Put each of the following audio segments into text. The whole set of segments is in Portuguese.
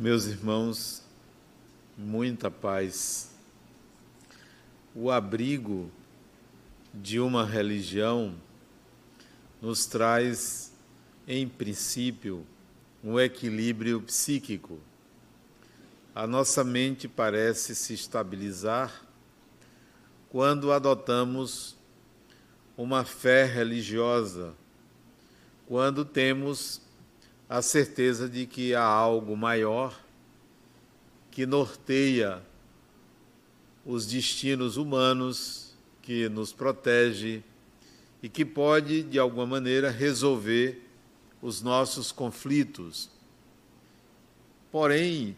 Meus irmãos, muita paz. O abrigo de uma religião nos traz, em princípio, um equilíbrio psíquico. A nossa mente parece se estabilizar quando adotamos uma fé religiosa, quando temos a certeza de que há algo maior que norteia os destinos humanos, que nos protege e que pode, de alguma maneira, resolver os nossos conflitos. Porém,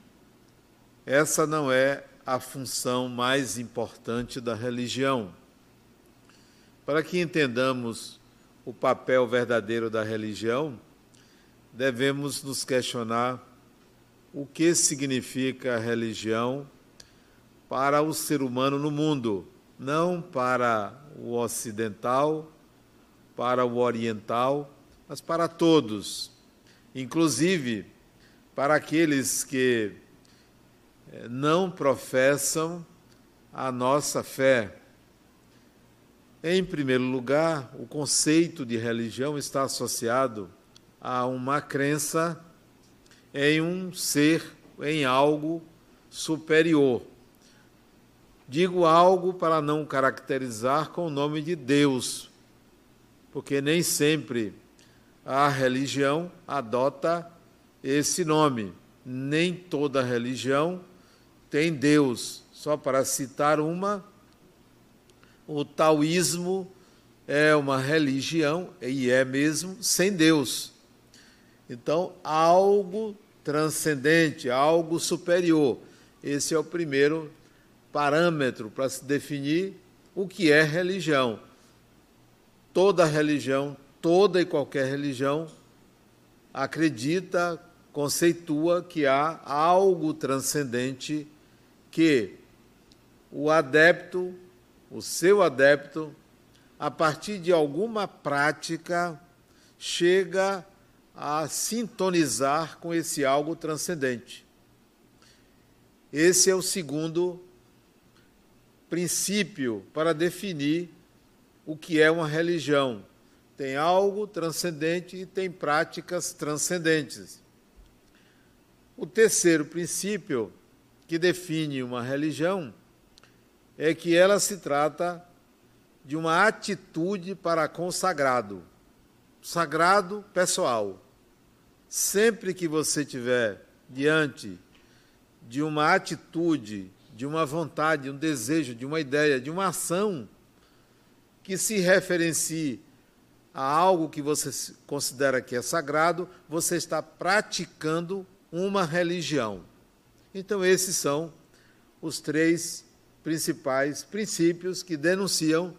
essa não é a função mais importante da religião. Para que entendamos o papel verdadeiro da religião, devemos nos questionar o que significa religião para o ser humano no mundo, não para o ocidental, para o oriental, mas para todos, inclusive para aqueles que eh, não professam a nossa fé. Em primeiro lugar, o conceito de religião está associado a uma crença em um ser, em algo superior. Digo algo para não caracterizar com o nome de Deus, porque nem sempre a religião adota esse nome. Nem toda religião tem Deus. Só para citar uma, o taoísmo é uma religião, e é mesmo, sem Deus. Então, algo transcendente, algo superior. Esse é o primeiro parâmetro para se definir o que é religião. Toda religião, toda e qualquer religião, acredita, conceitua que há algo transcendente que o adepto, o seu adepto, a partir de alguma prática, chega a sintonizar com esse algo transcendente. Esse é o segundo princípio para definir o que é uma religião. Tem algo transcendente e tem práticas transcendentes. O terceiro princípio que define uma religião é que ela se trata de uma atitude para consagrado, sagrado pessoal. Sempre que você tiver diante de uma atitude, de uma vontade, de um desejo, de uma ideia, de uma ação que se referencie a algo que você considera que é sagrado, você está praticando uma religião. Então, esses são os três principais princípios que denunciam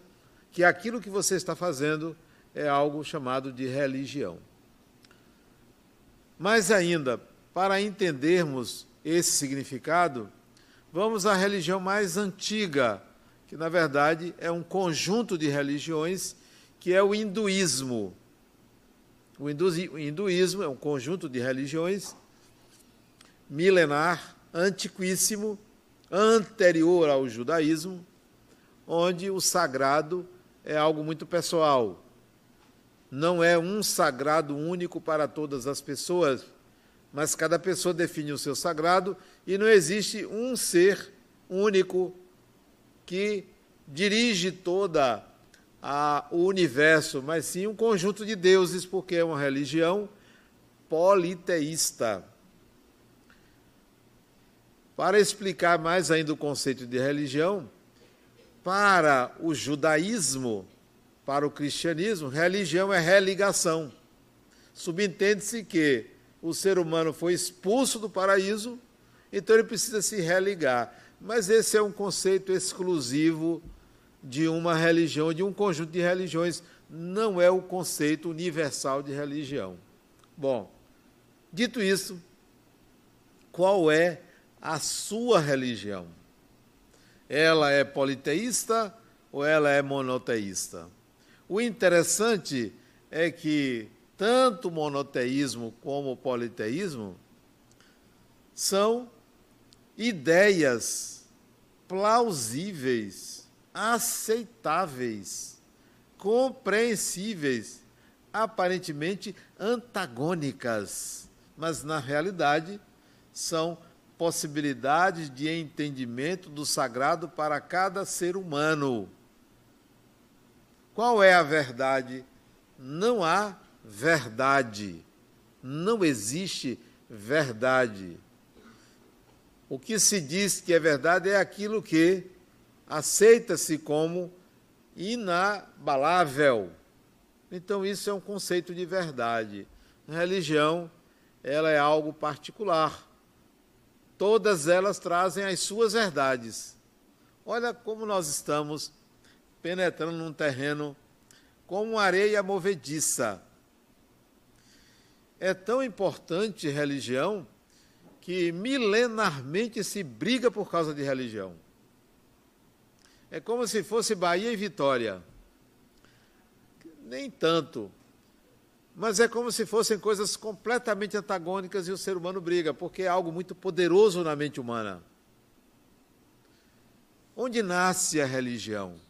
que aquilo que você está fazendo é algo chamado de religião. Mas ainda, para entendermos esse significado, vamos à religião mais antiga, que na verdade é um conjunto de religiões, que é o hinduísmo. O hinduísmo é um conjunto de religiões milenar, antiquíssimo, anterior ao judaísmo, onde o sagrado é algo muito pessoal não é um sagrado único para todas as pessoas, mas cada pessoa define o seu sagrado e não existe um ser único que dirige toda a, o universo, mas sim um conjunto de deuses, porque é uma religião politeísta. Para explicar mais ainda o conceito de religião, para o judaísmo, para o cristianismo, religião é religação. Subentende-se que o ser humano foi expulso do paraíso, então ele precisa se religar. Mas esse é um conceito exclusivo de uma religião, de um conjunto de religiões, não é o conceito universal de religião. Bom, dito isso, qual é a sua religião? Ela é politeísta ou ela é monoteísta? O interessante é que tanto o monoteísmo como o politeísmo são ideias plausíveis, aceitáveis, compreensíveis, aparentemente antagônicas, mas na realidade são possibilidades de entendimento do sagrado para cada ser humano. Qual é a verdade? Não há verdade. Não existe verdade. O que se diz que é verdade é aquilo que aceita-se como inabalável. Então isso é um conceito de verdade. A religião, ela é algo particular. Todas elas trazem as suas verdades. Olha como nós estamos penetrando num terreno como areia movediça. É tão importante religião que milenarmente se briga por causa de religião. É como se fosse Bahia e Vitória. Nem tanto. Mas é como se fossem coisas completamente antagônicas e o ser humano briga, porque é algo muito poderoso na mente humana. Onde nasce a religião?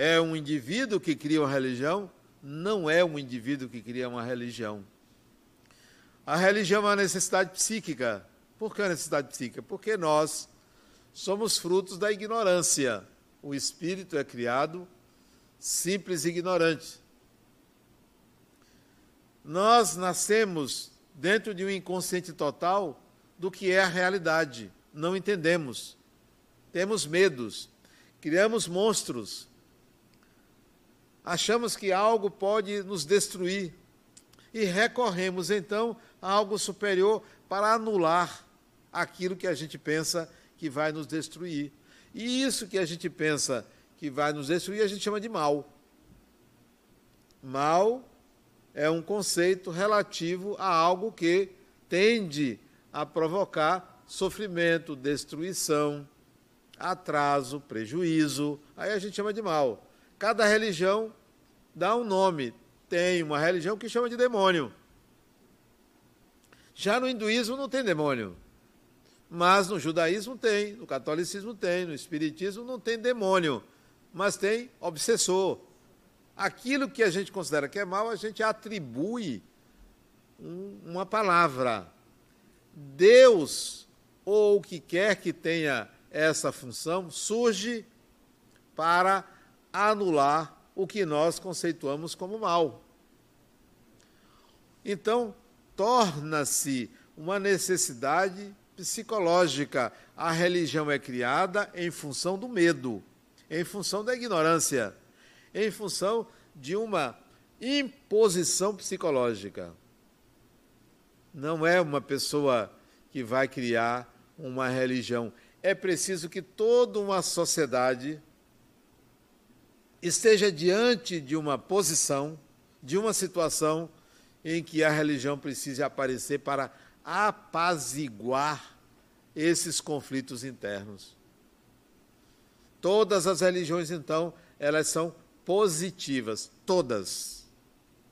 É um indivíduo que cria uma religião? Não é um indivíduo que cria uma religião. A religião é uma necessidade psíquica. Por que a necessidade psíquica? Porque nós somos frutos da ignorância. O espírito é criado simples e ignorante. Nós nascemos dentro de um inconsciente total do que é a realidade. Não entendemos. Temos medos. Criamos monstros. Achamos que algo pode nos destruir. E recorremos então algo superior para anular aquilo que a gente pensa que vai nos destruir. E isso que a gente pensa que vai nos destruir, a gente chama de mal. Mal é um conceito relativo a algo que tende a provocar sofrimento, destruição, atraso, prejuízo. Aí a gente chama de mal. Cada religião dá um nome. Tem uma religião que chama de demônio. Já no hinduísmo não tem demônio. Mas no judaísmo tem, no catolicismo tem, no espiritismo não tem demônio, mas tem obsessor. Aquilo que a gente considera que é mal, a gente atribui um, uma palavra. Deus, ou o que quer que tenha essa função, surge para anular o que nós conceituamos como mal. Então, torna-se uma necessidade psicológica. A religião é criada em função do medo, em função da ignorância, em função de uma imposição psicológica. Não é uma pessoa que vai criar uma religião. É preciso que toda uma sociedade esteja diante de uma posição, de uma situação em que a religião precise aparecer para apaziguar esses conflitos internos. Todas as religiões, então, elas são positivas, todas.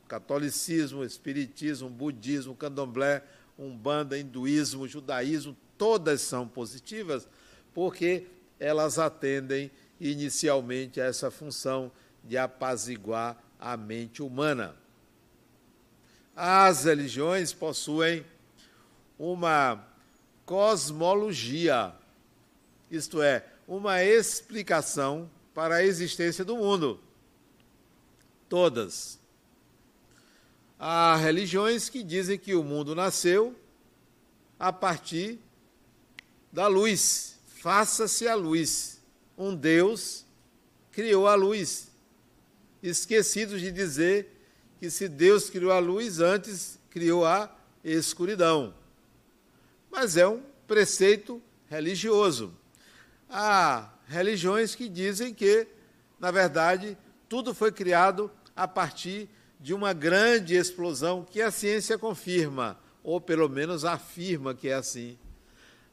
Catolicismo, Espiritismo, Budismo, Candomblé, Umbanda, Hinduísmo, Judaísmo, todas são positivas, porque elas atendem inicialmente essa função de apaziguar a mente humana. As religiões possuem uma cosmologia, isto é, uma explicação para a existência do mundo. Todas. Há religiões que dizem que o mundo nasceu a partir da luz. Faça-se a luz. Um Deus criou a luz. Esquecidos de dizer que se Deus criou a luz, antes criou a escuridão. Mas é um preceito religioso. Há religiões que dizem que, na verdade, tudo foi criado a partir de uma grande explosão que a ciência confirma, ou pelo menos afirma que é assim.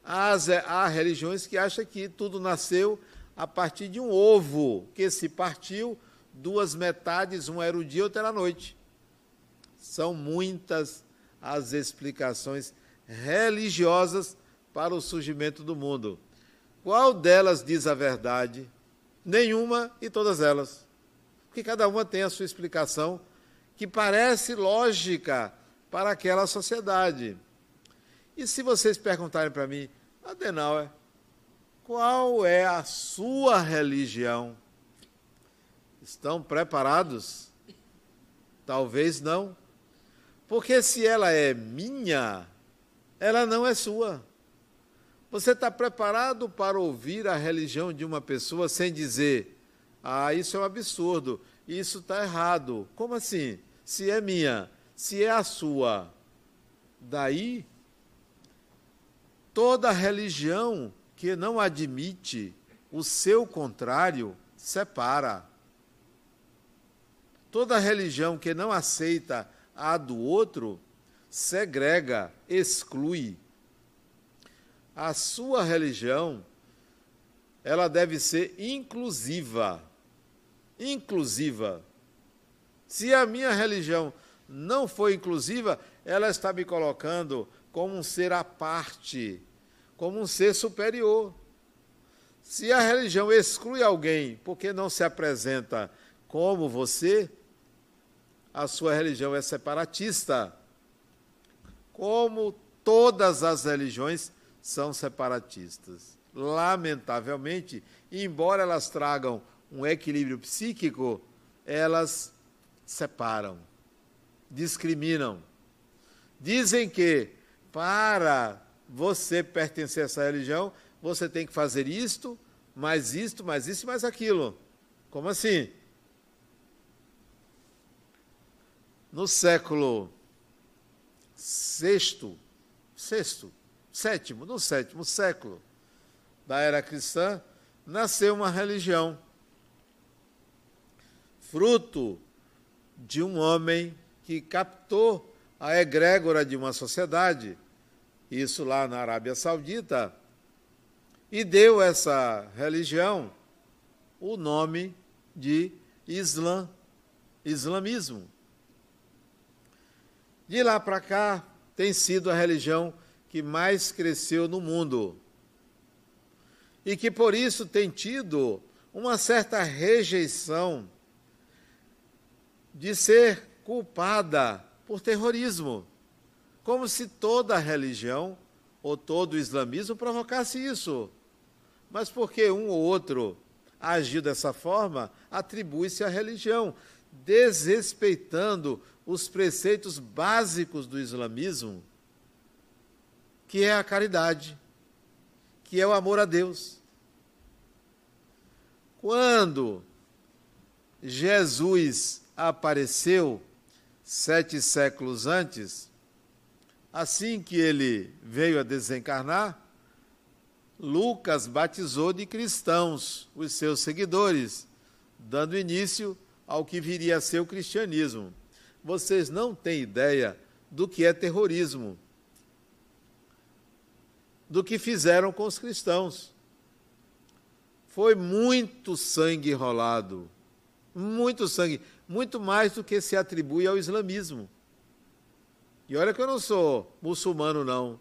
As, há religiões que acham que tudo nasceu a partir de um ovo que se partiu duas metades, uma era o dia, outra era a noite. São muitas as explicações religiosas para o surgimento do mundo. Qual delas diz a verdade? Nenhuma e todas elas. Porque cada uma tem a sua explicação que parece lógica para aquela sociedade. E se vocês perguntarem para mim, Adenauer, qual é a sua religião? Estão preparados? Talvez não. Porque se ela é minha, ela não é sua. Você está preparado para ouvir a religião de uma pessoa sem dizer, ah, isso é um absurdo, isso está errado. Como assim? Se é minha, se é a sua. Daí, toda religião que não admite o seu contrário separa. Toda religião que não aceita a do outro segrega, exclui. A sua religião ela deve ser inclusiva. Inclusiva. Se a minha religião não for inclusiva, ela está me colocando como um ser à parte, como um ser superior. Se a religião exclui alguém porque não se apresenta como você, a sua religião é separatista. Como todas as religiões são separatistas. Lamentavelmente, embora elas tragam um equilíbrio psíquico, elas separam, discriminam. Dizem que para você pertencer a essa religião, você tem que fazer isto, mais isto, mais isso mais aquilo. Como assim? No século sexto, sexto, sétimo, no sétimo século da era cristã, nasceu uma religião, fruto de um homem que captou a egrégora de uma sociedade, isso lá na Arábia Saudita, e deu essa religião o nome de Islã, islamismo. De lá para cá, tem sido a religião que mais cresceu no mundo. E que por isso tem tido uma certa rejeição de ser culpada por terrorismo. Como se toda religião ou todo o islamismo provocasse isso. Mas porque um ou outro agiu dessa forma, atribui-se à religião, desrespeitando os preceitos básicos do islamismo, que é a caridade, que é o amor a Deus. Quando Jesus apareceu sete séculos antes, assim que ele veio a desencarnar, Lucas batizou de cristãos os seus seguidores, dando início ao que viria a ser o cristianismo vocês não têm ideia do que é terrorismo, do que fizeram com os cristãos. Foi muito sangue rolado, muito sangue, muito mais do que se atribui ao islamismo. E olha que eu não sou muçulmano, não,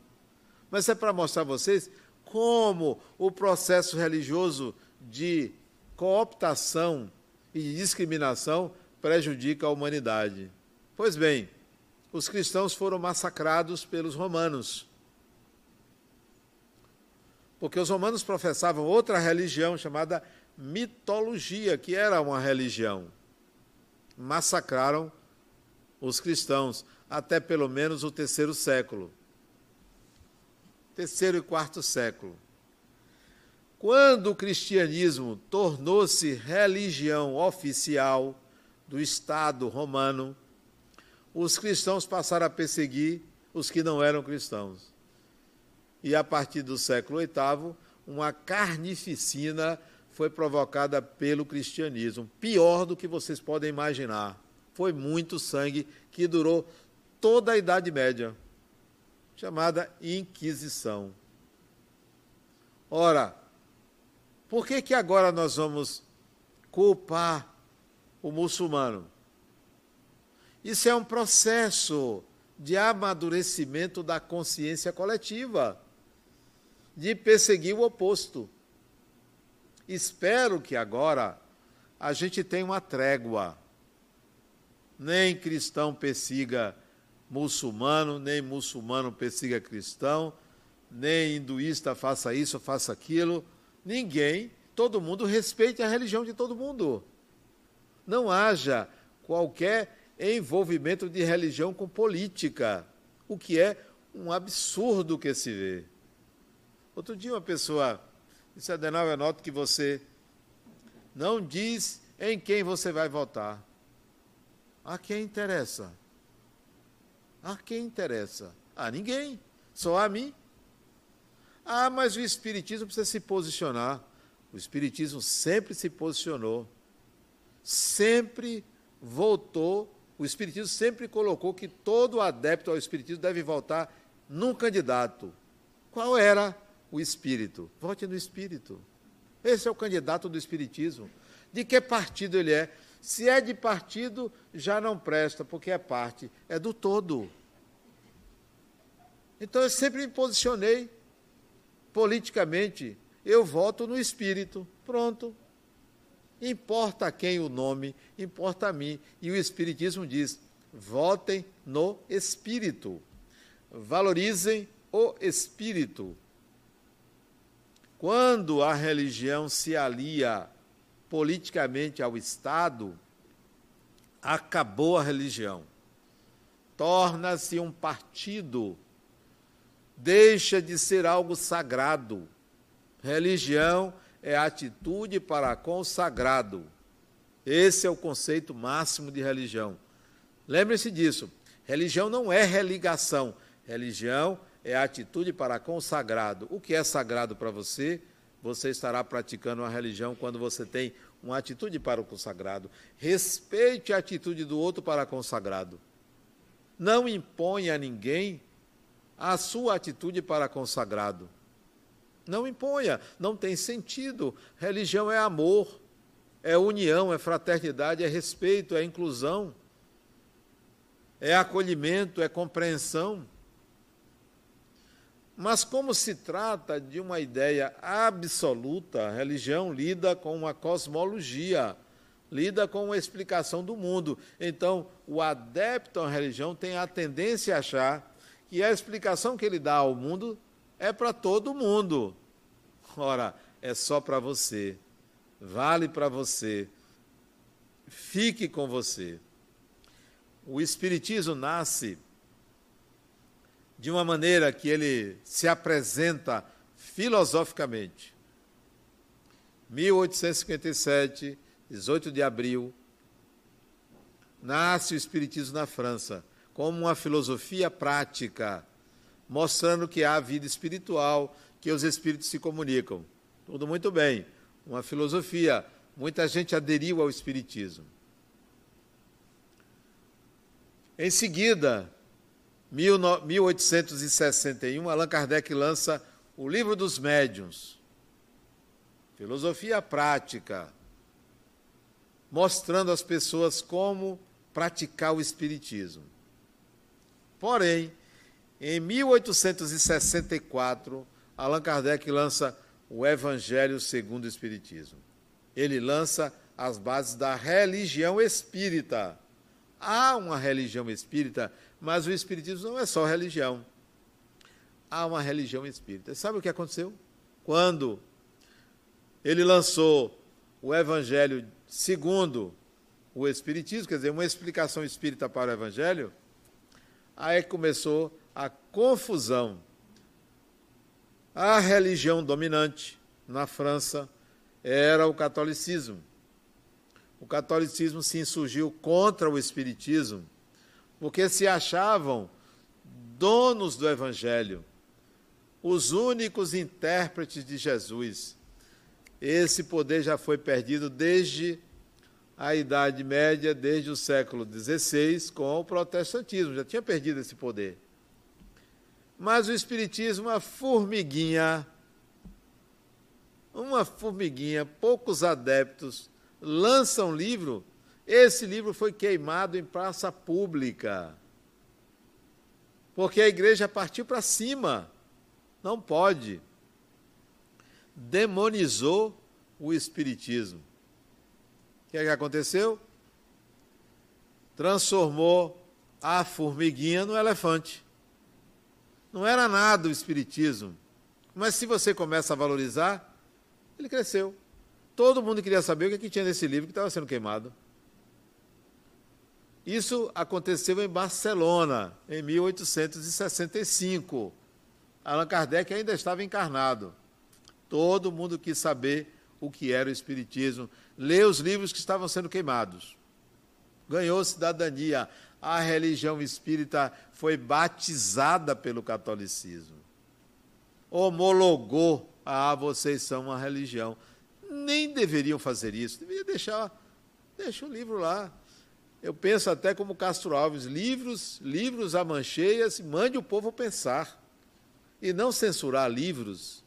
mas é para mostrar a vocês como o processo religioso de cooptação e discriminação prejudica a humanidade. Pois bem, os cristãos foram massacrados pelos romanos. Porque os romanos professavam outra religião chamada mitologia, que era uma religião. Massacraram os cristãos até pelo menos o terceiro século. Terceiro e quarto século. Quando o cristianismo tornou-se religião oficial do Estado romano, os cristãos passaram a perseguir os que não eram cristãos. E a partir do século VIII, uma carnificina foi provocada pelo cristianismo, pior do que vocês podem imaginar. Foi muito sangue que durou toda a Idade Média, chamada Inquisição. Ora, por que, que agora nós vamos culpar o muçulmano? Isso é um processo de amadurecimento da consciência coletiva, de perseguir o oposto. Espero que agora a gente tenha uma trégua. Nem cristão persiga muçulmano, nem muçulmano persiga cristão, nem hinduísta faça isso, faça aquilo. Ninguém, todo mundo respeite a religião de todo mundo. Não haja qualquer envolvimento de religião com política, o que é um absurdo que se vê. Outro dia uma pessoa disse, Adenal, eu noto que você não diz em quem você vai votar. A quem interessa? A quem interessa? A ninguém, só a mim. Ah, mas o Espiritismo precisa se posicionar. O Espiritismo sempre se posicionou, sempre voltou. O Espiritismo sempre colocou que todo adepto ao Espiritismo deve votar num candidato. Qual era o Espírito? Vote no Espírito. Esse é o candidato do Espiritismo. De que partido ele é? Se é de partido, já não presta, porque é parte, é do todo. Então eu sempre me posicionei politicamente, eu voto no espírito. Pronto. Importa quem o nome, importa a mim. E o Espiritismo diz: votem no espírito. Valorizem o espírito. Quando a religião se alia politicamente ao Estado, acabou a religião. Torna-se um partido deixa de ser algo sagrado. Religião é atitude para com o sagrado. Esse é o conceito máximo de religião. Lembre-se disso. Religião não é religação. Religião é atitude para com o sagrado. O que é sagrado para você? Você estará praticando uma religião quando você tem uma atitude para o sagrado. Respeite a atitude do outro para o sagrado. Não imponha a ninguém a sua atitude para consagrado. Não imponha, não tem sentido. Religião é amor, é união, é fraternidade, é respeito, é inclusão, é acolhimento, é compreensão. Mas, como se trata de uma ideia absoluta, a religião lida com uma cosmologia, lida com uma explicação do mundo. Então, o adepto à religião tem a tendência a achar que a explicação que ele dá ao mundo é para todo mundo. Ora, é só para você, vale para você, fique com você. O Espiritismo nasce de uma maneira que ele se apresenta filosoficamente. 1857, 18 de abril, nasce o Espiritismo na França como uma filosofia prática, mostrando que há vida espiritual, que os espíritos se comunicam. Tudo muito bem. Uma filosofia. Muita gente aderiu ao espiritismo. Em seguida, 1861, Allan Kardec lança o Livro dos Médiuns. Filosofia prática, mostrando às pessoas como praticar o espiritismo. Porém, em 1864, Allan Kardec lança o Evangelho segundo o Espiritismo. Ele lança as bases da religião espírita. Há uma religião espírita, mas o Espiritismo não é só religião. Há uma religião espírita. Sabe o que aconteceu? Quando ele lançou o Evangelho segundo o Espiritismo, quer dizer, uma explicação espírita para o Evangelho, Aí começou a confusão. A religião dominante na França era o catolicismo. O catolicismo se insurgiu contra o espiritismo, porque se achavam donos do evangelho, os únicos intérpretes de Jesus. Esse poder já foi perdido desde a Idade Média desde o século XVI com o protestantismo, já tinha perdido esse poder. Mas o Espiritismo, uma formiguinha, uma formiguinha, poucos adeptos, lançam um livro. Esse livro foi queimado em praça pública. Porque a igreja partiu para cima. Não pode. Demonizou o Espiritismo. O que, é que aconteceu? Transformou a formiguinha no elefante. Não era nada o Espiritismo. Mas se você começa a valorizar, ele cresceu. Todo mundo queria saber o que, é que tinha nesse livro que estava sendo queimado. Isso aconteceu em Barcelona, em 1865. Allan Kardec ainda estava encarnado. Todo mundo quis saber o que era o Espiritismo, ler os livros que estavam sendo queimados. Ganhou cidadania. A religião espírita foi batizada pelo catolicismo. Homologou. Ah, vocês são uma religião. Nem deveriam fazer isso. Deveria deixar, deixa o livro lá eu penso até como Castro Alves, livros, livros a mancheias, mande o povo pensar. E não censurar livros.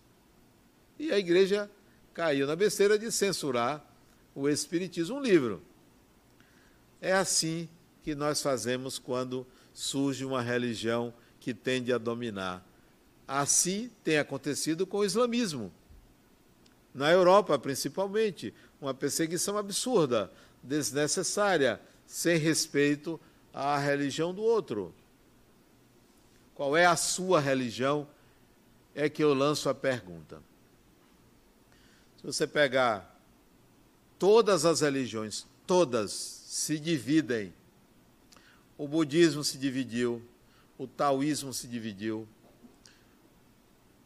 E a igreja caiu na besteira de censurar o Espiritismo, um livro. É assim que nós fazemos quando surge uma religião que tende a dominar. Assim tem acontecido com o islamismo. Na Europa, principalmente, uma perseguição absurda, desnecessária, sem respeito à religião do outro. Qual é a sua religião? É que eu lanço a pergunta. Se você pegar todas as religiões, todas se dividem. O budismo se dividiu, o taoísmo se dividiu,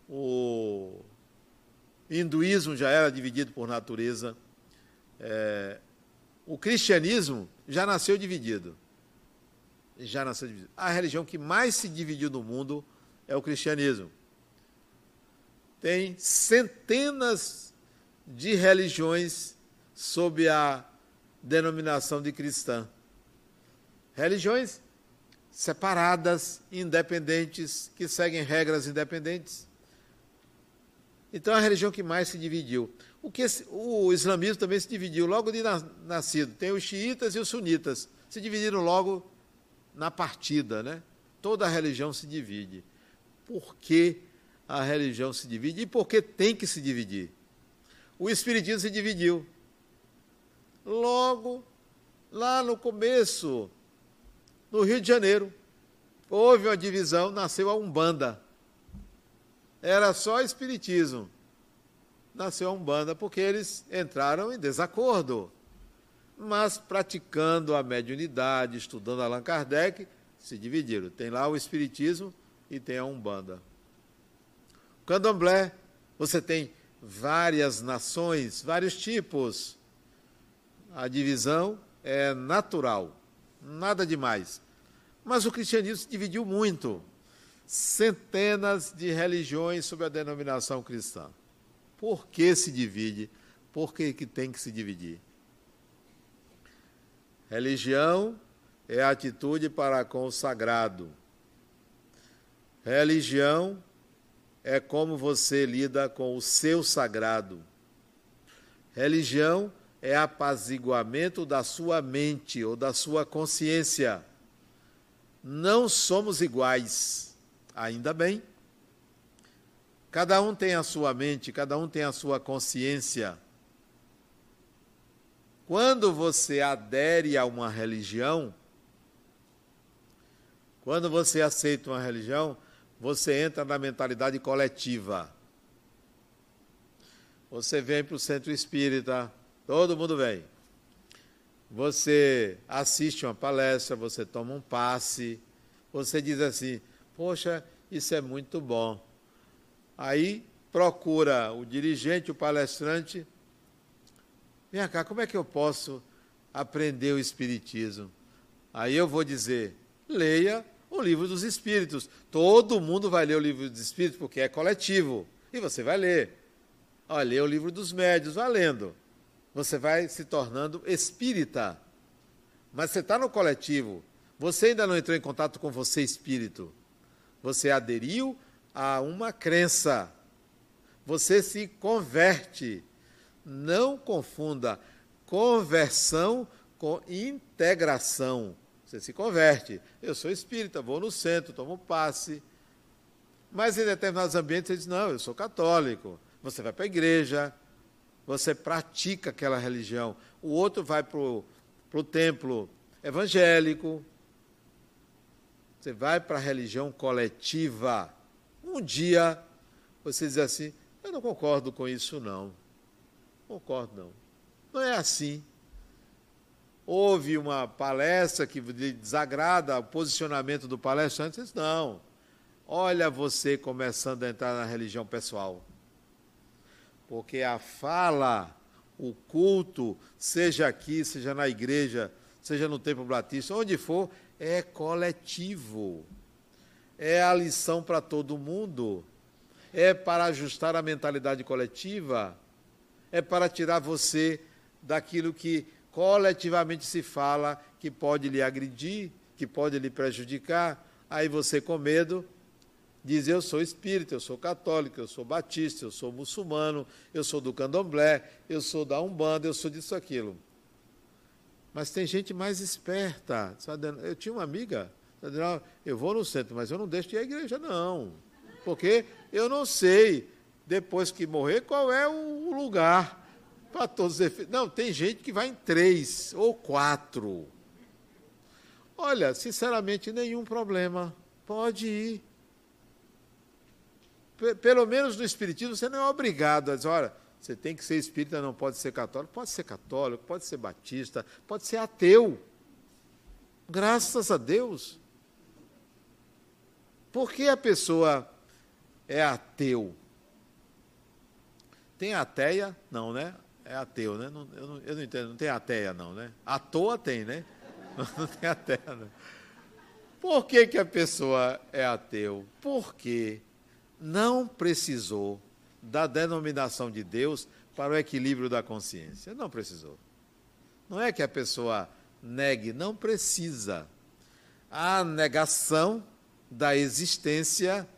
o hinduísmo já era dividido por natureza, é, o cristianismo já nasceu dividido. Já nasceu dividido. A religião que mais se dividiu no mundo é o cristianismo. Tem centenas de religiões sob a denominação de cristã. Religiões separadas, independentes, que seguem regras independentes. Então, a religião que mais se dividiu. O, que o islamismo também se dividiu logo de nascido. Tem os xiitas e os sunitas. Se dividiram logo na partida, né? Toda a religião se divide. Por que a religião se divide e por que tem que se dividir? O espiritismo se dividiu. Logo, lá no começo, no Rio de Janeiro, houve uma divisão, nasceu a Umbanda. Era só espiritismo nasceu a Umbanda porque eles entraram em desacordo. Mas praticando a mediunidade, estudando Allan Kardec, se dividiram. Tem lá o Espiritismo e tem a Umbanda. Candomblé, você tem várias nações, vários tipos. A divisão é natural, nada demais. Mas o cristianismo se dividiu muito. Centenas de religiões sob a denominação cristã. Por que se divide? Por que, que tem que se dividir? Religião é atitude para com o sagrado. Religião é como você lida com o seu sagrado. Religião é apaziguamento da sua mente ou da sua consciência. Não somos iguais, ainda bem. Cada um tem a sua mente, cada um tem a sua consciência. Quando você adere a uma religião, quando você aceita uma religião, você entra na mentalidade coletiva. Você vem para o centro espírita, todo mundo vem. Você assiste uma palestra, você toma um passe, você diz assim: Poxa, isso é muito bom. Aí procura o dirigente, o palestrante. Vem cá, como é que eu posso aprender o Espiritismo? Aí eu vou dizer: leia o livro dos Espíritos. Todo mundo vai ler o livro dos Espíritos porque é coletivo. E você vai ler. Olha, lê o livro dos médios, vai lendo. Você vai se tornando espírita. Mas você está no coletivo. Você ainda não entrou em contato com você, espírito. Você aderiu a uma crença. Você se converte. Não confunda conversão com integração. Você se converte. Eu sou espírita, vou no centro, tomo passe. Mas em determinados ambientes você diz: não, eu sou católico. Você vai para a igreja, você pratica aquela religião. O outro vai para o templo evangélico. Você vai para a religião coletiva. Um dia você diz assim: eu não concordo com isso, não. Concordo, não. Não é assim. Houve uma palestra que desagrada o posicionamento do palestrante. Diz, não. Olha você começando a entrar na religião pessoal. Porque a fala, o culto, seja aqui, seja na igreja, seja no Templo Batista, onde for, é coletivo. É a lição para todo mundo. É para ajustar a mentalidade coletiva. É para tirar você daquilo que coletivamente se fala que pode lhe agredir, que pode lhe prejudicar. Aí você, com medo, diz: Eu sou espírita, eu sou católico, eu sou batista, eu sou muçulmano, eu sou do candomblé, eu sou da Umbanda, eu sou disso, aquilo. Mas tem gente mais esperta. Eu tinha uma amiga, eu vou no centro, mas eu não deixo de ir à igreja, não. Porque eu não sei, depois que morrer, qual é o lugar para todos os efeitos. Não, tem gente que vai em três ou quatro. Olha, sinceramente, nenhum problema. Pode ir pelo menos no Espiritismo, você não é obrigado a dizer, olha, você tem que ser espírita, não pode ser católico. Pode ser católico, pode ser batista, pode ser ateu. Graças a Deus. Por que a pessoa é ateu? Tem ateia? Não, né? É ateu, né? Não, eu, não, eu, não, entendo, não tem ateia, não, né? À toa tem, né? Não tem ateia, não. Por que, que a pessoa é ateu? Por quê? não precisou da denominação de Deus para o equilíbrio da consciência. Não precisou. Não é que a pessoa negue, não precisa. A negação da existência,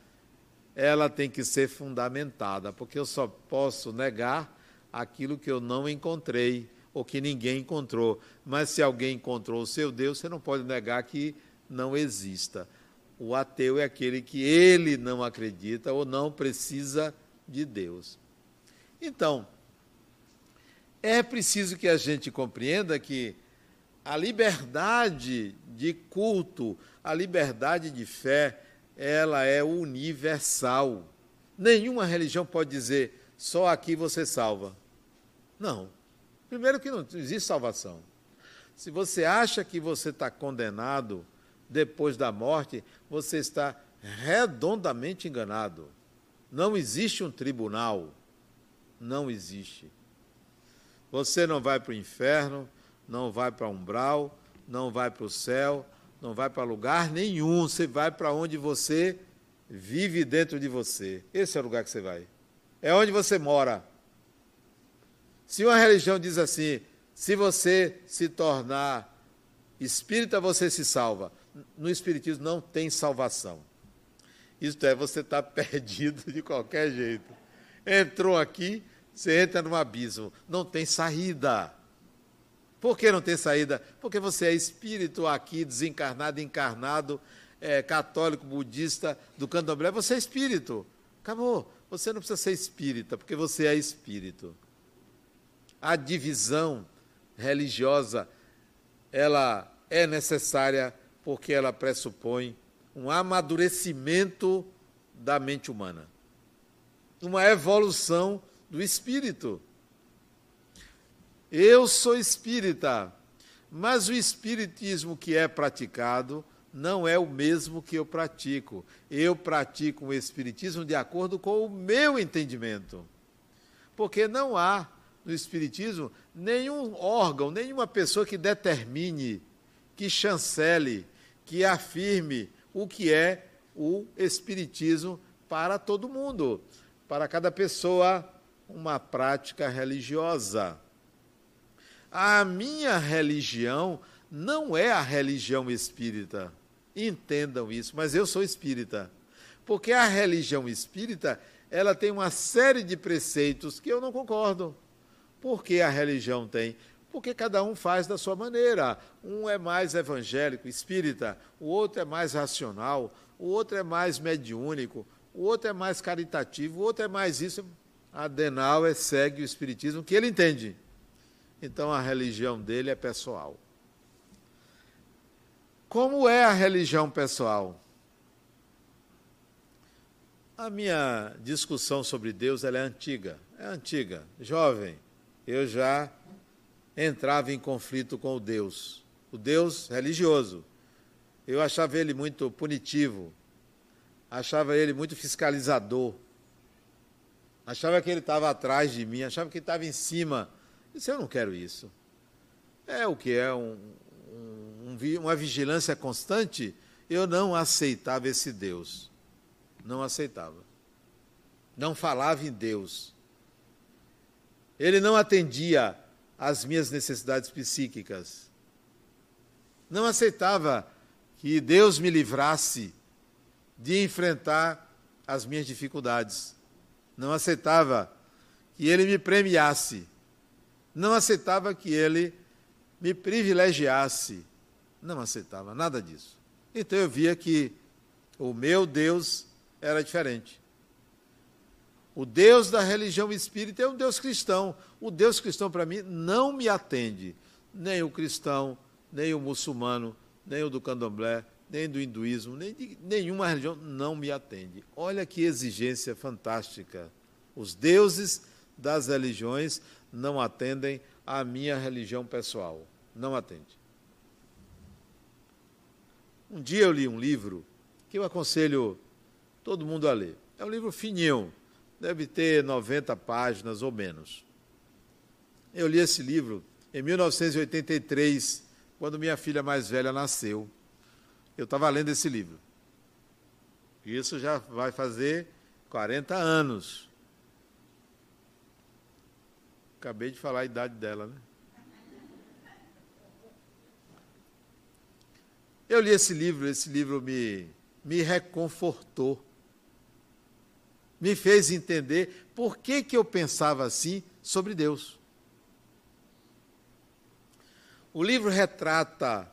ela tem que ser fundamentada, porque eu só posso negar aquilo que eu não encontrei ou que ninguém encontrou. Mas se alguém encontrou o seu Deus, você não pode negar que não exista. O ateu é aquele que ele não acredita ou não precisa de Deus. Então, é preciso que a gente compreenda que a liberdade de culto, a liberdade de fé, ela é universal. Nenhuma religião pode dizer só aqui você salva. Não. Primeiro que não existe salvação. Se você acha que você está condenado depois da morte, você está redondamente enganado. Não existe um tribunal. Não existe. Você não vai para o inferno, não vai para umbral, não vai para o céu, não vai para lugar nenhum. Você vai para onde você vive dentro de você. Esse é o lugar que você vai. É onde você mora. Se uma religião diz assim, se você se tornar espírita, você se salva no Espiritismo não tem salvação. Isto é, você está perdido de qualquer jeito. Entrou aqui, você entra num abismo. Não tem saída. Por que não tem saída? Porque você é espírito aqui, desencarnado, encarnado, é, católico, budista, do candomblé, você é espírito. Acabou. Você não precisa ser espírita, porque você é espírito. A divisão religiosa, ela é necessária porque ela pressupõe um amadurecimento da mente humana, uma evolução do espírito. Eu sou espírita, mas o espiritismo que é praticado não é o mesmo que eu pratico. Eu pratico o espiritismo de acordo com o meu entendimento. Porque não há no espiritismo nenhum órgão, nenhuma pessoa que determine, que chancele, que afirme o que é o Espiritismo para todo mundo, para cada pessoa, uma prática religiosa. A minha religião não é a religião espírita. Entendam isso, mas eu sou espírita. Porque a religião espírita, ela tem uma série de preceitos que eu não concordo. Por que a religião tem? porque cada um faz da sua maneira. Um é mais evangélico, espírita, o outro é mais racional, o outro é mais mediúnico, o outro é mais caritativo, o outro é mais isso. Adenauer segue o espiritismo que ele entende. Então a religião dele é pessoal. Como é a religião pessoal? A minha discussão sobre Deus é antiga, é antiga, jovem. Eu já entrava em conflito com o Deus, o Deus religioso. Eu achava ele muito punitivo, achava ele muito fiscalizador, achava que ele estava atrás de mim, achava que ele estava em cima. Disse, eu não quero isso. É o que é um, um, uma vigilância constante. Eu não aceitava esse Deus. Não aceitava. Não falava em Deus. Ele não atendia às minhas necessidades psíquicas. Não aceitava que Deus me livrasse de enfrentar as minhas dificuldades. Não aceitava que Ele me premiasse. Não aceitava que Ele me privilegiasse. Não aceitava nada disso. Então eu via que o meu Deus era diferente. O Deus da religião espírita é um Deus cristão. O Deus cristão, para mim, não me atende. Nem o cristão, nem o muçulmano, nem o do candomblé, nem do hinduísmo, nem de nenhuma religião não me atende. Olha que exigência fantástica. Os deuses das religiões não atendem à minha religião pessoal. Não atende. Um dia eu li um livro que eu aconselho todo mundo a ler. É um livro fininho, deve ter 90 páginas ou menos. Eu li esse livro em 1983, quando minha filha mais velha nasceu. Eu estava lendo esse livro. Isso já vai fazer 40 anos. Acabei de falar a idade dela, né? Eu li esse livro, esse livro me, me reconfortou me fez entender por que, que eu pensava assim sobre Deus. O livro retrata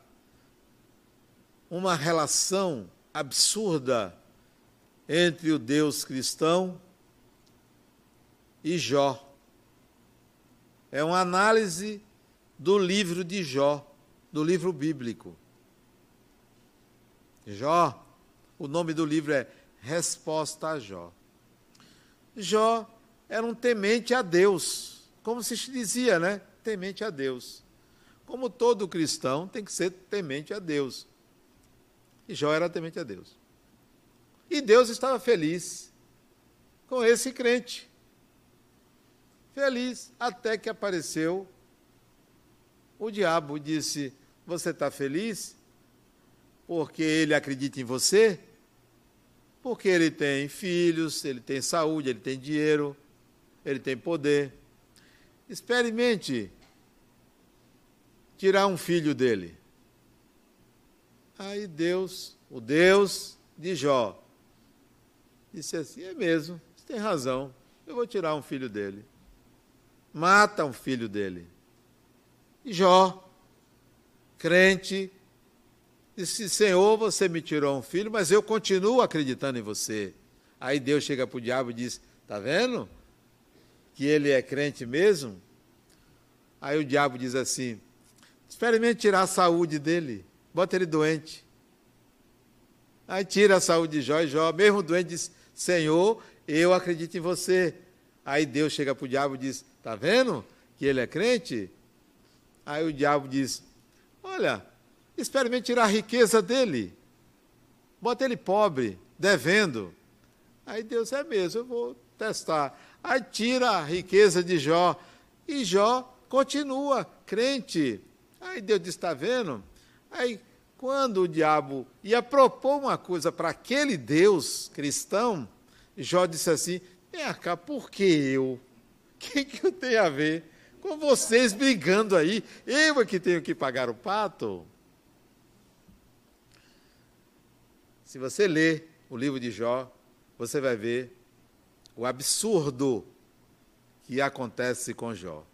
uma relação absurda entre o Deus cristão e Jó. É uma análise do livro de Jó, do livro bíblico. Jó, o nome do livro é Resposta a Jó. Jó era um temente a Deus, como se dizia, né? Temente a Deus. Como todo cristão tem que ser temente a Deus. E Jó era temente a Deus. E Deus estava feliz com esse crente. Feliz até que apareceu o diabo e disse: Você está feliz? Porque ele acredita em você? Porque ele tem filhos, ele tem saúde, ele tem dinheiro, ele tem poder. Experimente tirar um filho dele. Aí Deus, o Deus de Jó, disse assim: é mesmo, você tem razão, eu vou tirar um filho dele. Mata um filho dele. E Jó, crente, Disse, Senhor, você me tirou um filho, mas eu continuo acreditando em você. Aí Deus chega para o diabo e diz: Está vendo? Que ele é crente mesmo? Aí o diabo diz assim: experimente tirar a saúde dele, bota ele doente. Aí tira a saúde de Jó e Jó, mesmo doente, diz: Senhor, eu acredito em você. Aí Deus chega para o diabo e diz: Está vendo que ele é crente? Aí o diabo diz: Olha, Experimente tirar a riqueza dele. Bota ele pobre, devendo. Aí Deus é mesmo, eu vou testar. Aí tira a riqueza de Jó. E Jó continua crente. Aí Deus diz: está vendo? Aí, quando o diabo ia propor uma coisa para aquele Deus cristão, Jó disse assim: vem cá, por que eu? Que, que eu tenho a ver com vocês brigando aí? Eu é que tenho que pagar o pato? Se você ler o livro de Jó, você vai ver o absurdo que acontece com Jó.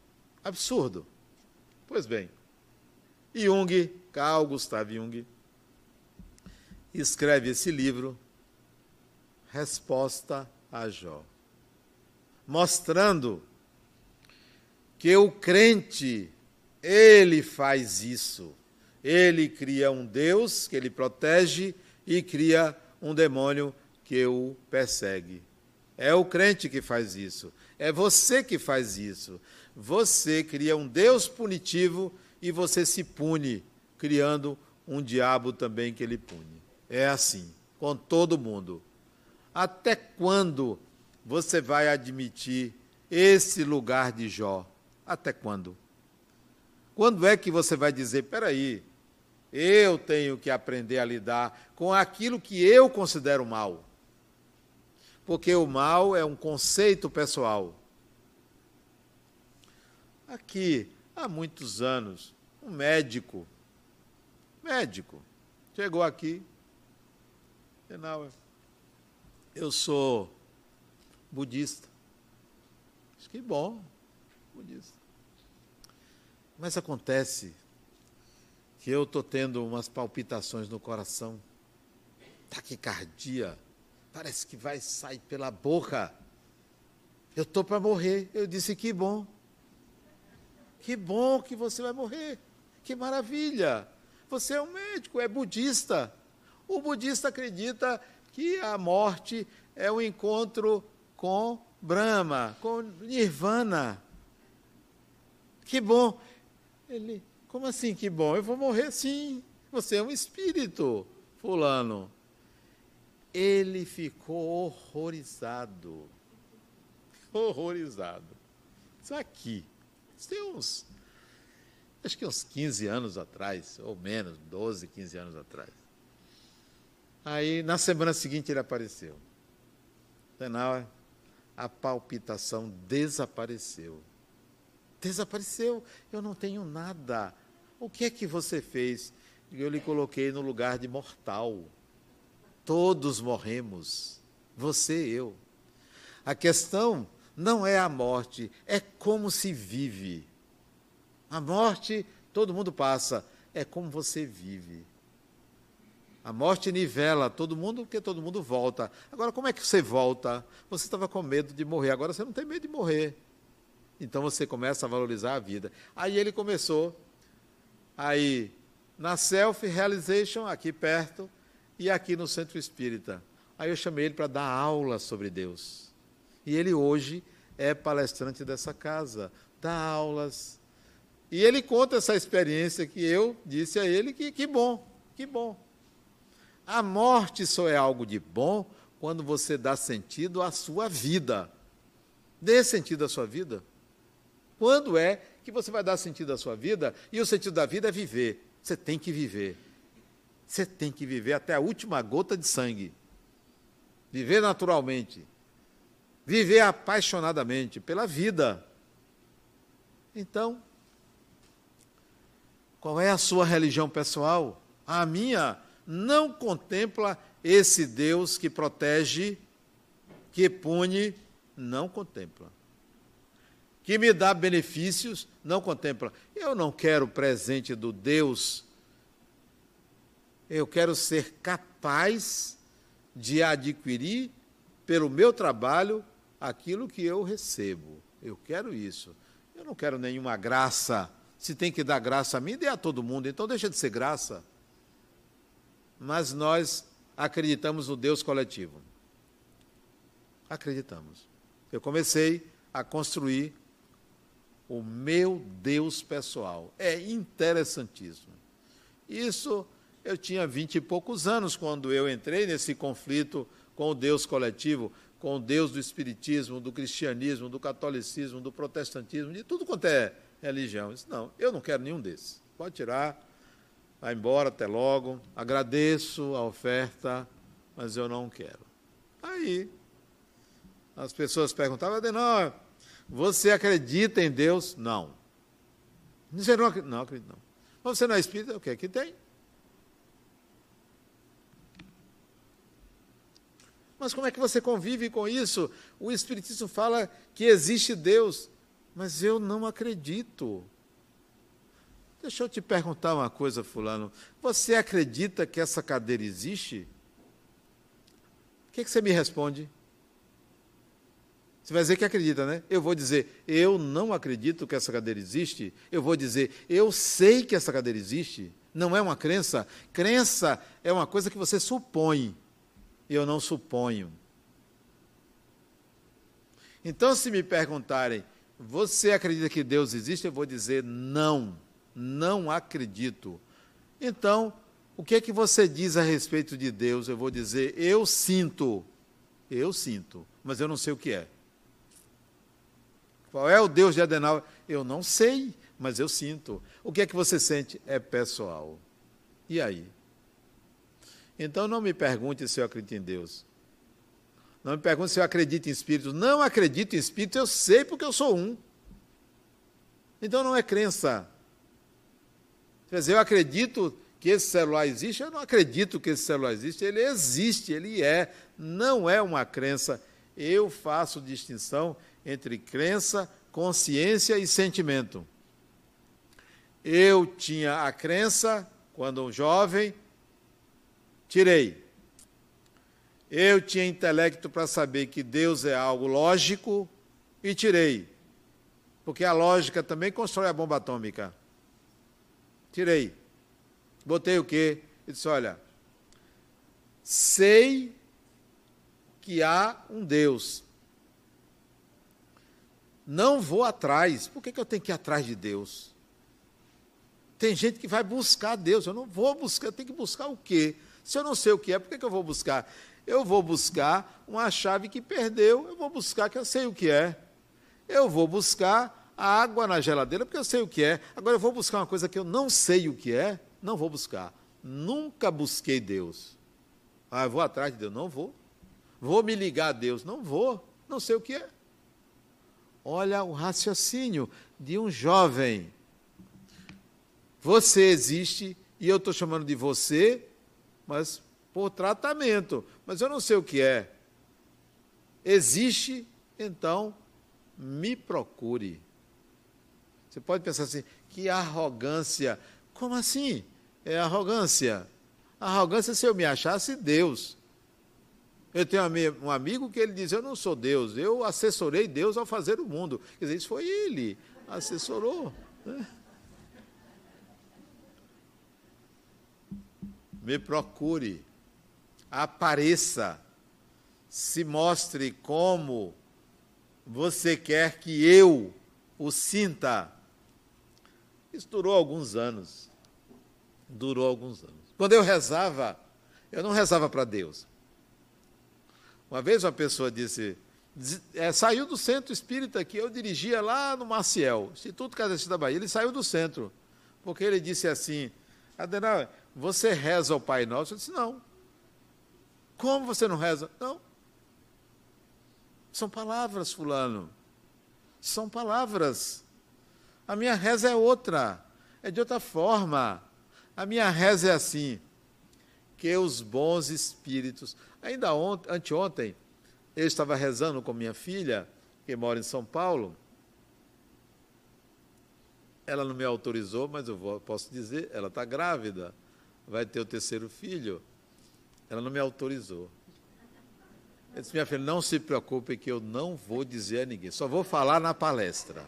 Absurdo. Pois bem, Jung, Carl Gustav Jung, escreve esse livro, Resposta a Jó, mostrando que o crente, ele faz isso. Ele cria um Deus que ele protege e cria um demônio que o persegue. É o crente que faz isso. É você que faz isso. Você cria um Deus punitivo e você se pune, criando um diabo também que ele pune. É assim, com todo mundo. Até quando você vai admitir esse lugar de Jó? Até quando? Quando é que você vai dizer, peraí, eu tenho que aprender a lidar com aquilo que eu considero mal? Porque o mal é um conceito pessoal. Aqui, há muitos anos, um médico, médico, chegou aqui, Renal, eu sou budista. Que bom, budista. Mas acontece que eu estou tendo umas palpitações no coração, taquicardia, parece que vai sair pela boca. Eu estou para morrer. Eu disse: que bom. Que bom que você vai morrer. Que maravilha. Você é um médico, é budista. O budista acredita que a morte é o um encontro com Brahma, com Nirvana. Que bom. Ele, como assim que bom? Eu vou morrer sim. Você é um espírito, fulano. Ele ficou horrorizado. Horrorizado. Isso aqui. Isso tem uns, acho que uns 15 anos atrás, ou menos, 12, 15 anos atrás. Aí, na semana seguinte, ele apareceu. Afinal, a palpitação desapareceu. Desapareceu. Eu não tenho nada. O que é que você fez? Eu lhe coloquei no lugar de mortal. Todos morremos. Você e eu. A questão não é a morte, é como se vive. A morte, todo mundo passa, é como você vive. A morte nivela todo mundo, porque todo mundo volta. Agora, como é que você volta? Você estava com medo de morrer, agora você não tem medo de morrer. Então você começa a valorizar a vida. Aí ele começou, aí na Self-Realization, aqui perto, e aqui no Centro Espírita. Aí eu chamei ele para dar aula sobre Deus. E ele hoje é palestrante dessa casa, dá aulas. E ele conta essa experiência que eu disse a ele que que bom, que bom. A morte só é algo de bom quando você dá sentido à sua vida. Dê sentido à sua vida. Quando é que você vai dar sentido à sua vida? E o sentido da vida é viver. Você tem que viver. Você tem que viver até a última gota de sangue. Viver naturalmente. Viver apaixonadamente pela vida. Então, qual é a sua religião pessoal? A minha não contempla esse Deus que protege, que pune, não contempla. Que me dá benefícios, não contempla. Eu não quero presente do Deus. Eu quero ser capaz de adquirir pelo meu trabalho aquilo que eu recebo. Eu quero isso. Eu não quero nenhuma graça. Se tem que dar graça a mim, dê a todo mundo. Então deixa de ser graça mas nós acreditamos no Deus coletivo. Acreditamos. Eu comecei a construir o meu Deus pessoal. É interessantíssimo. Isso eu tinha vinte e poucos anos quando eu entrei nesse conflito com o Deus coletivo, com o Deus do Espiritismo, do cristianismo, do catolicismo, do protestantismo, de tudo quanto é religião. Eu disse, não, eu não quero nenhum desses. Pode tirar, vai embora, até logo, agradeço a oferta, mas eu não quero. Aí, as pessoas perguntavam, Adenor, você acredita em Deus? Não. Você não acredita? Não, acredito não. Mas você não é espírita? O que é que tem? Mas como é que você convive com isso? O Espiritismo fala que existe Deus, mas eu não acredito. Deixa eu te perguntar uma coisa, Fulano. Você acredita que essa cadeira existe? O que, que você me responde? Você vai dizer que acredita, né? Eu vou dizer, eu não acredito que essa cadeira existe. Eu vou dizer, eu sei que essa cadeira existe. Não é uma crença. Crença é uma coisa que você supõe. Eu não suponho. Então, se me perguntarem, você acredita que Deus existe? Eu vou dizer, não não acredito. Então, o que é que você diz a respeito de Deus? Eu vou dizer, eu sinto. Eu sinto, mas eu não sei o que é. Qual é o Deus de Adenauer? Eu não sei, mas eu sinto. O que é que você sente? É pessoal. E aí? Então não me pergunte se eu acredito em Deus. Não me pergunte se eu acredito em espíritos. Não acredito em espíritos, eu sei porque eu sou um. Então não é crença. Quer dizer, eu acredito que esse celular existe, eu não acredito que esse celular existe, ele existe, ele é, não é uma crença. Eu faço distinção entre crença, consciência e sentimento. Eu tinha a crença quando um jovem, tirei. Eu tinha intelecto para saber que Deus é algo lógico e tirei. Porque a lógica também constrói a bomba atômica. Tirei. Botei o quê? Ele disse: Olha, sei que há um Deus. Não vou atrás. Por que, que eu tenho que ir atrás de Deus? Tem gente que vai buscar Deus. Eu não vou buscar, eu tenho que buscar o quê? Se eu não sei o que é, por que, que eu vou buscar? Eu vou buscar uma chave que perdeu, eu vou buscar que eu sei o que é. Eu vou buscar a água na geladeira, porque eu sei o que é. Agora eu vou buscar uma coisa que eu não sei o que é, não vou buscar. Nunca busquei Deus. Ah, eu vou atrás de Deus, não vou. Vou me ligar a Deus, não vou, não sei o que é. Olha o raciocínio de um jovem. Você existe e eu estou chamando de você, mas por tratamento. Mas eu não sei o que é. Existe, então me procure. Você pode pensar assim, que arrogância. Como assim? É arrogância. Arrogância se eu me achasse Deus. Eu tenho um amigo que ele diz: Eu não sou Deus, eu assessorei Deus ao fazer o mundo. Quer dizer, isso foi ele, assessorou. Né? Me procure, apareça, se mostre como você quer que eu o sinta. Isso durou alguns anos. Durou alguns anos. Quando eu rezava, eu não rezava para Deus. Uma vez uma pessoa disse, é, saiu do centro espírita que eu dirigia lá no Maciel, Instituto Cadete da Bahia. Ele saiu do centro, porque ele disse assim: Adenal, você reza o Pai Nosso? Eu disse: não. Como você não reza? Não. São palavras, Fulano. São palavras. A minha reza é outra, é de outra forma. A minha reza é assim: que os bons espíritos. Ainda ontem, anteontem, eu estava rezando com minha filha, que mora em São Paulo. Ela não me autorizou, mas eu posso dizer, ela está grávida, vai ter o terceiro filho. Ela não me autorizou. Eu disse, minha filha, não se preocupe que eu não vou dizer a ninguém, só vou falar na palestra.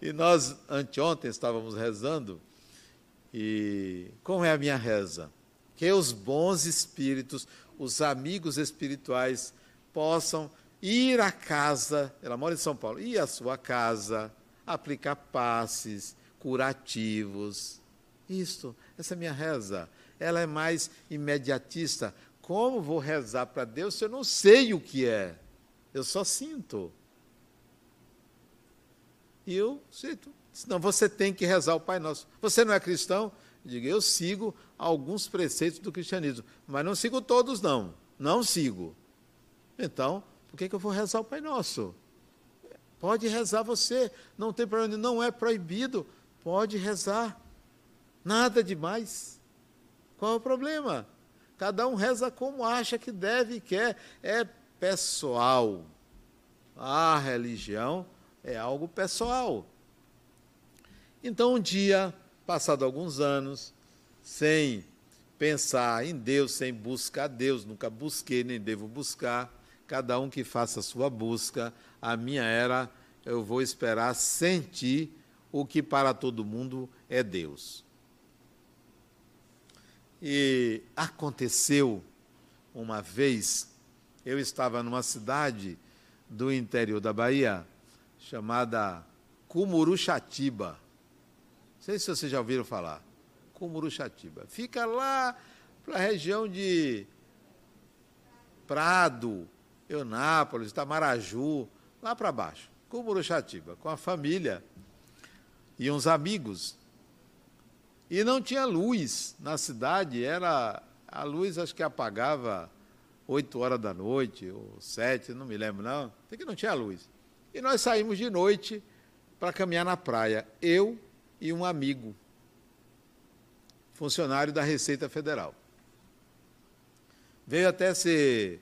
E nós, anteontem, estávamos rezando, e como é a minha reza? Que os bons espíritos, os amigos espirituais, possam ir à casa, ela mora em São Paulo, ir à sua casa, aplicar passes, curativos. Isto, essa é a minha reza. Ela é mais imediatista. Como vou rezar para Deus se eu não sei o que é? Eu só sinto. E eu sinto. Senão você tem que rezar o Pai Nosso. Você não é cristão? Diga, eu sigo alguns preceitos do cristianismo, mas não sigo todos, não. Não sigo. Então, por que, que eu vou rezar o Pai Nosso? Pode rezar você, não tem problema, não é proibido, pode rezar. Nada demais. Qual é o problema? Cada um reza como acha que deve e quer. É pessoal. A religião é algo pessoal. Então, um dia, passado alguns anos, sem pensar em Deus, sem buscar Deus, nunca busquei nem devo buscar, cada um que faça a sua busca, a minha era, eu vou esperar sentir o que para todo mundo é Deus. E aconteceu uma vez, eu estava numa cidade do interior da Bahia, chamada Cumuruxatiba. Não sei se vocês já ouviram falar. Cumuruxatiba. Fica lá para a região de Prado, Eunápolis, Itamaraju, lá para baixo. Cumuruxatiba, com a família e uns amigos. E não tinha luz na cidade, era a luz acho que apagava 8 horas da noite, ou 7, não me lembro não, até que não tinha luz. E nós saímos de noite para caminhar na praia, eu e um amigo, funcionário da Receita Federal. Veio até ser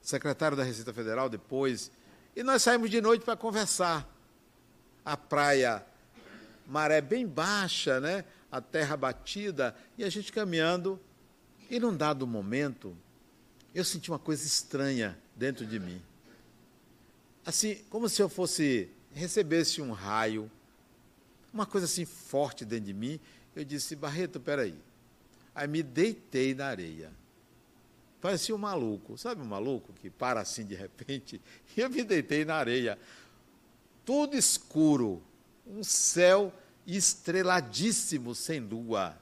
secretário da Receita Federal depois, e nós saímos de noite para conversar. A praia, maré bem baixa, né? a terra batida, e a gente caminhando. E num dado momento, eu senti uma coisa estranha dentro de mim. Assim, como se eu fosse, recebesse um raio, uma coisa assim forte dentro de mim. Eu disse, Barreto, peraí. Aí me deitei na areia. Parecia um maluco, sabe um maluco que para assim de repente? E eu me deitei na areia. Tudo escuro, um céu estreladíssimo, sem lua.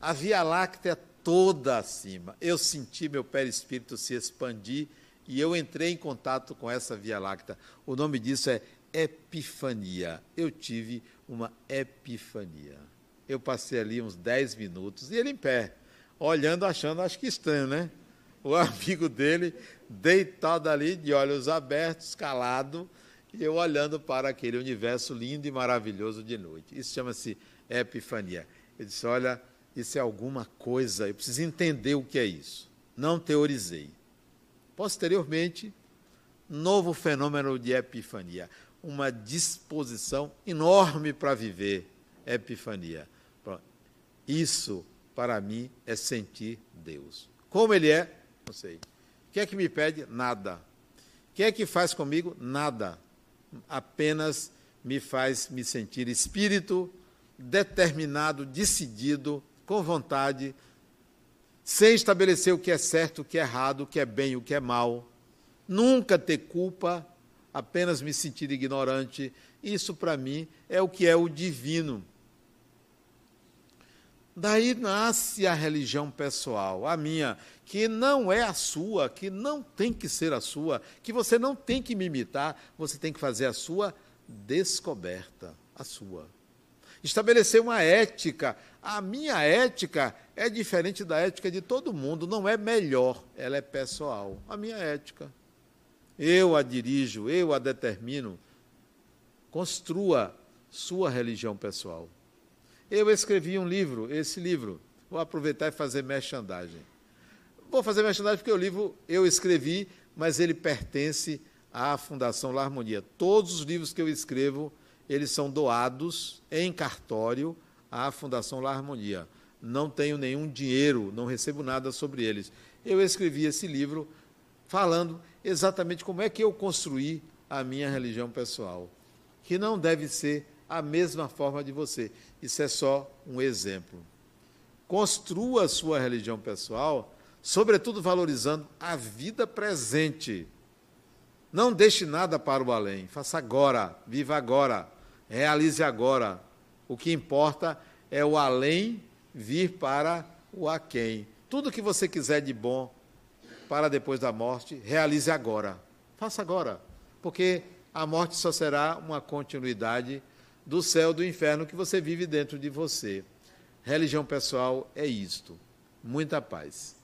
A Via Láctea toda acima. Eu senti meu perispírito se expandir e eu entrei em contato com essa Via Láctea. O nome disso é epifania. Eu tive uma epifania. Eu passei ali uns 10 minutos e ele em pé, olhando, achando, acho que estranho, né? O amigo dele deitado ali, de olhos abertos, calado, e eu olhando para aquele universo lindo e maravilhoso de noite. Isso chama-se epifania. Eu disse: Olha, isso é alguma coisa, eu preciso entender o que é isso. Não teorizei. Posteriormente, novo fenômeno de epifania, uma disposição enorme para viver epifania. Isso, para mim, é sentir Deus. Como Ele é, não sei. O que é que me pede? Nada. O que é que faz comigo? Nada apenas me faz me sentir espírito determinado, decidido, com vontade, sem estabelecer o que é certo, o que é errado, o que é bem, o que é mal. Nunca ter culpa, apenas me sentir ignorante. Isso, para mim, é o que é o divino. Daí nasce a religião pessoal, a minha, que não é a sua, que não tem que ser a sua, que você não tem que me imitar, você tem que fazer a sua descoberta, a sua. Estabelecer uma ética. A minha ética é diferente da ética de todo mundo, não é melhor, ela é pessoal. A minha ética. Eu a dirijo, eu a determino. Construa sua religião pessoal. Eu escrevi um livro, esse livro, vou aproveitar e fazer merchandising. Vou fazer merchandising porque o livro eu escrevi, mas ele pertence à Fundação La Harmonia. Todos os livros que eu escrevo, eles são doados em cartório à Fundação La Harmonia. Não tenho nenhum dinheiro, não recebo nada sobre eles. Eu escrevi esse livro falando exatamente como é que eu construí a minha religião pessoal, que não deve ser a mesma forma de você. Isso é só um exemplo. Construa a sua religião pessoal, sobretudo valorizando a vida presente. Não deixe nada para o além. Faça agora, viva agora, realize agora. O que importa é o além vir para o aquém. Tudo que você quiser de bom para depois da morte, realize agora. Faça agora, porque a morte só será uma continuidade do céu do inferno que você vive dentro de você. Religião pessoal é isto. Muita paz.